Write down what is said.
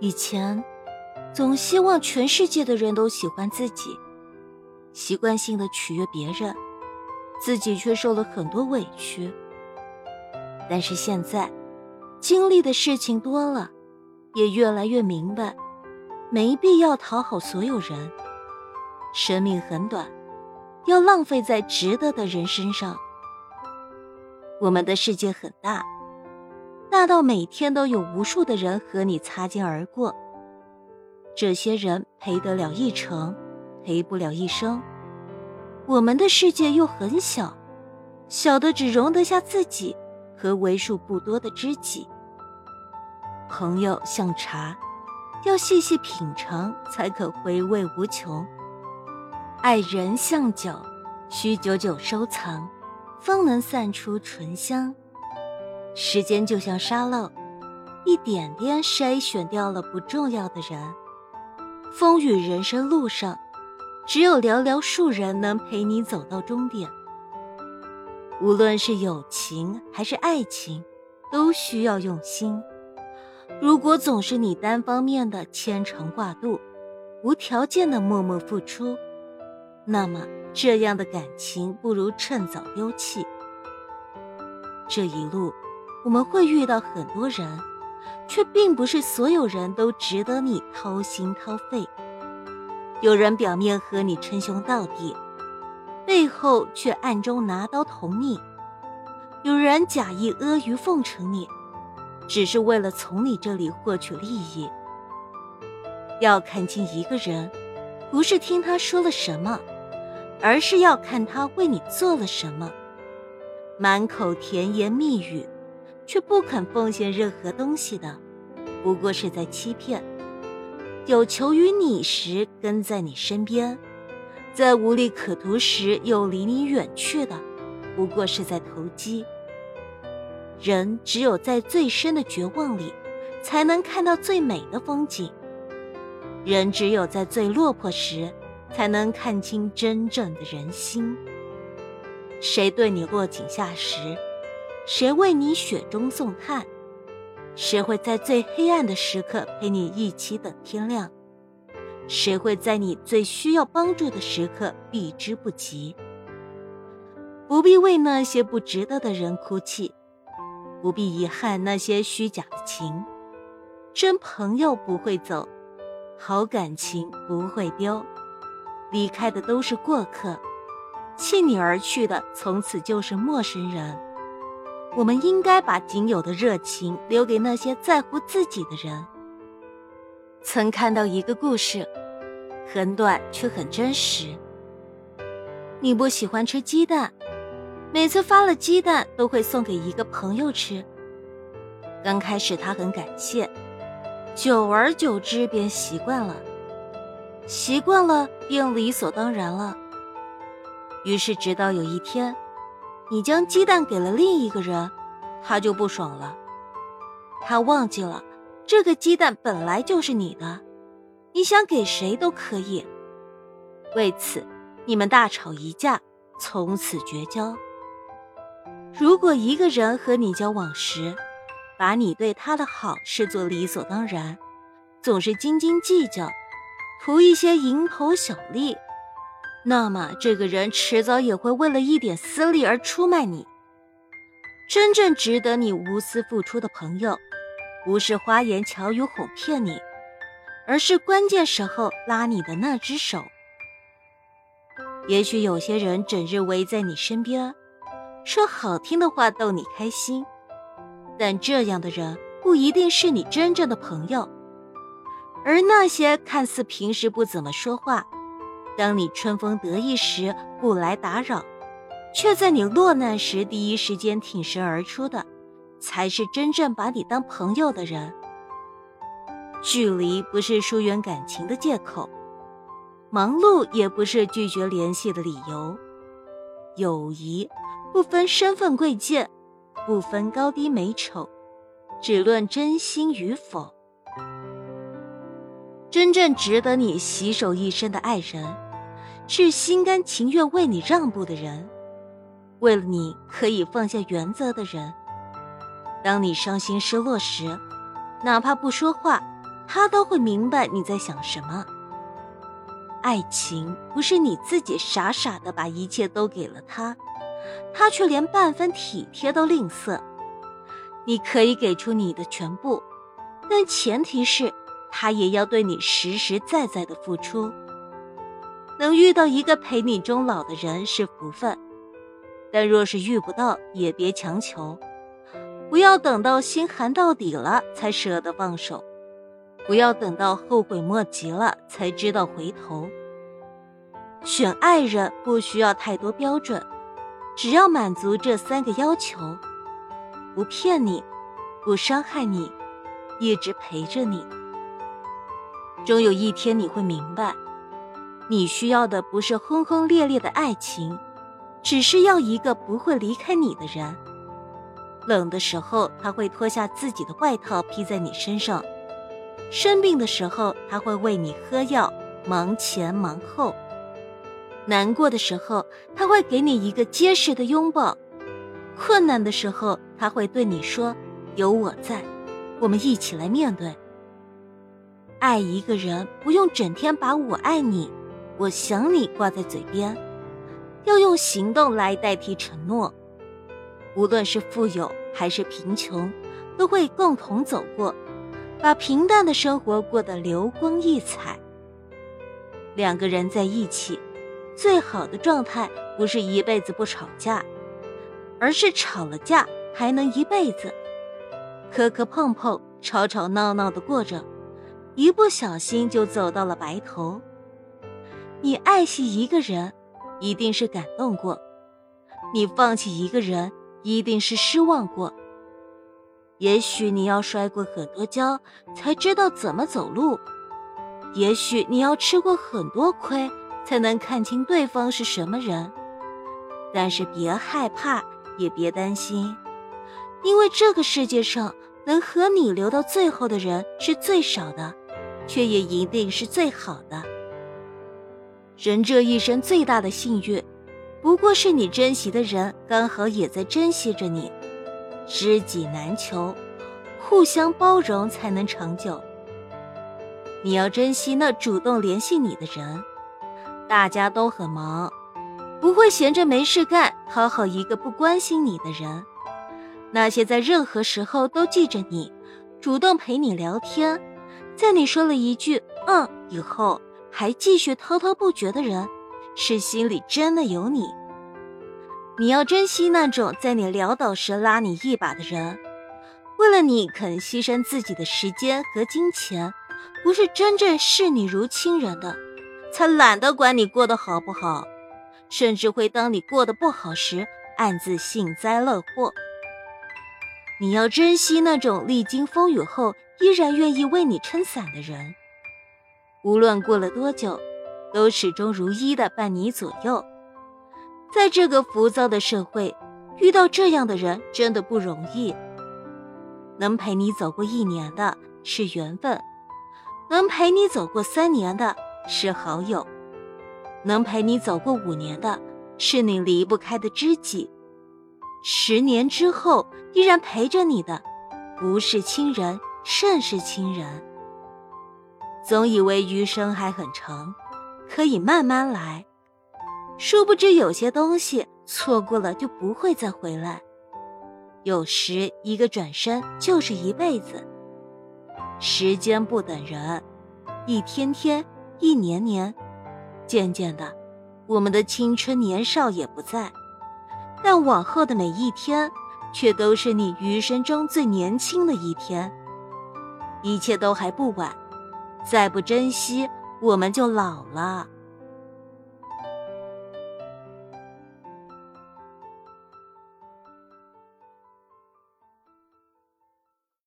以前，总希望全世界的人都喜欢自己，习惯性的取悦别人，自己却受了很多委屈。但是现在，经历的事情多了，也越来越明白，没必要讨好所有人。生命很短，要浪费在值得的人身上。我们的世界很大。大到每天都有无数的人和你擦肩而过，这些人陪得了一程，陪不了一生。我们的世界又很小，小的只容得下自己和为数不多的知己。朋友像茶，要细细品尝才可回味无穷；爱人像酒，需久久收藏，方能散出醇香。时间就像沙漏，一点点筛选掉了不重要的人。风雨人生路上，只有寥寥数人能陪你走到终点。无论是友情还是爱情，都需要用心。如果总是你单方面的牵肠挂肚，无条件的默默付出，那么这样的感情不如趁早丢弃。这一路。我们会遇到很多人，却并不是所有人都值得你掏心掏肺。有人表面和你称兄道弟，背后却暗中拿刀捅你；有人假意阿谀奉承你，只是为了从你这里获取利益。要看清一个人，不是听他说了什么，而是要看他为你做了什么。满口甜言蜜语。却不肯奉献任何东西的，不过是在欺骗；有求于你时跟在你身边，在无利可图时又离你远去的，不过是在投机。人只有在最深的绝望里，才能看到最美的风景；人只有在最落魄时，才能看清真正的人心。谁对你落井下石？谁为你雪中送炭？谁会在最黑暗的时刻陪你一起等天亮？谁会在你最需要帮助的时刻避之不及？不必为那些不值得的人哭泣，不必遗憾那些虚假的情。真朋友不会走，好感情不会丢。离开的都是过客，弃你而去的从此就是陌生人。我们应该把仅有的热情留给那些在乎自己的人。曾看到一个故事，很短却很真实。你不喜欢吃鸡蛋，每次发了鸡蛋都会送给一个朋友吃。刚开始他很感谢，久而久之便习惯了，习惯了便理所当然了。于是直到有一天。你将鸡蛋给了另一个人，他就不爽了。他忘记了这个鸡蛋本来就是你的，你想给谁都可以。为此，你们大吵一架，从此绝交。如果一个人和你交往时，把你对他的好视作理所当然，总是斤斤计较，图一些蝇头小利。那么，这个人迟早也会为了一点私利而出卖你。真正值得你无私付出的朋友，不是花言巧语哄骗你，而是关键时候拉你的那只手。也许有些人整日围在你身边，说好听的话逗你开心，但这样的人不一定是你真正的朋友。而那些看似平时不怎么说话，当你春风得意时不来打扰，却在你落难时第一时间挺身而出的，才是真正把你当朋友的人。距离不是疏远感情的借口，忙碌也不是拒绝联系的理由。友谊不分身份贵贱，不分高低美丑，只论真心与否。真正值得你携手一生的爱人。是心甘情愿为你让步的人，为了你可以放下原则的人。当你伤心失落时，哪怕不说话，他都会明白你在想什么。爱情不是你自己傻傻的把一切都给了他，他却连半分体贴都吝啬。你可以给出你的全部，但前提是他也要对你实实在在的付出。能遇到一个陪你终老的人是福分，但若是遇不到，也别强求。不要等到心寒到底了才舍得放手，不要等到后悔莫及了才知道回头。选爱人不需要太多标准，只要满足这三个要求：不骗你，不伤害你，一直陪着你。终有一天你会明白，你需要的不是轰轰烈烈的爱情，只是要一个不会离开你的人。冷的时候，他会脱下自己的外套披在你身上；生病的时候，他会为你喝药，忙前忙后；难过的时候，他会给你一个结实的拥抱；困难的时候，他会对你说：“有我在，我们一起来面对。”爱一个人，不用整天把我爱你、我想你挂在嘴边，要用行动来代替承诺。无论是富有还是贫穷，都会共同走过，把平淡的生活过得流光溢彩。两个人在一起，最好的状态不是一辈子不吵架，而是吵了架还能一辈子，磕磕碰碰、吵吵闹闹的过着，一不小心就走到了白头。你爱惜一个人，一定是感动过；你放弃一个人。一定是失望过。也许你要摔过很多跤，才知道怎么走路；也许你要吃过很多亏，才能看清对方是什么人。但是别害怕，也别担心，因为这个世界上能和你留到最后的人是最少的，却也一定是最好的。人这一生最大的幸运。不过是你珍惜的人刚好也在珍惜着你，知己难求，互相包容才能长久。你要珍惜那主动联系你的人，大家都很忙，不会闲着没事干讨好一个不关心你的人。那些在任何时候都记着你，主动陪你聊天，在你说了一句“嗯”以后还继续滔滔不绝的人。是心里真的有你，你要珍惜那种在你潦倒时拉你一把的人，为了你肯牺牲自己的时间和金钱，不是真正视你如亲人的，才懒得管你过得好不好，甚至会当你过得不好时暗自幸灾乐祸。你要珍惜那种历经风雨后依然愿意为你撑伞的人，无论过了多久。都始终如一的伴你左右，在这个浮躁的社会，遇到这样的人真的不容易。能陪你走过一年的是缘分，能陪你走过三年的是好友，能陪你走过五年的是你离不开的知己，十年之后依然陪着你的，不是亲人，胜是亲人。总以为余生还很长。可以慢慢来，殊不知有些东西错过了就不会再回来。有时一个转身就是一辈子。时间不等人，一天天，一年年，渐渐的，我们的青春年少也不在，但往后的每一天，却都是你余生中最年轻的一天。一切都还不晚，再不珍惜。我们就老了。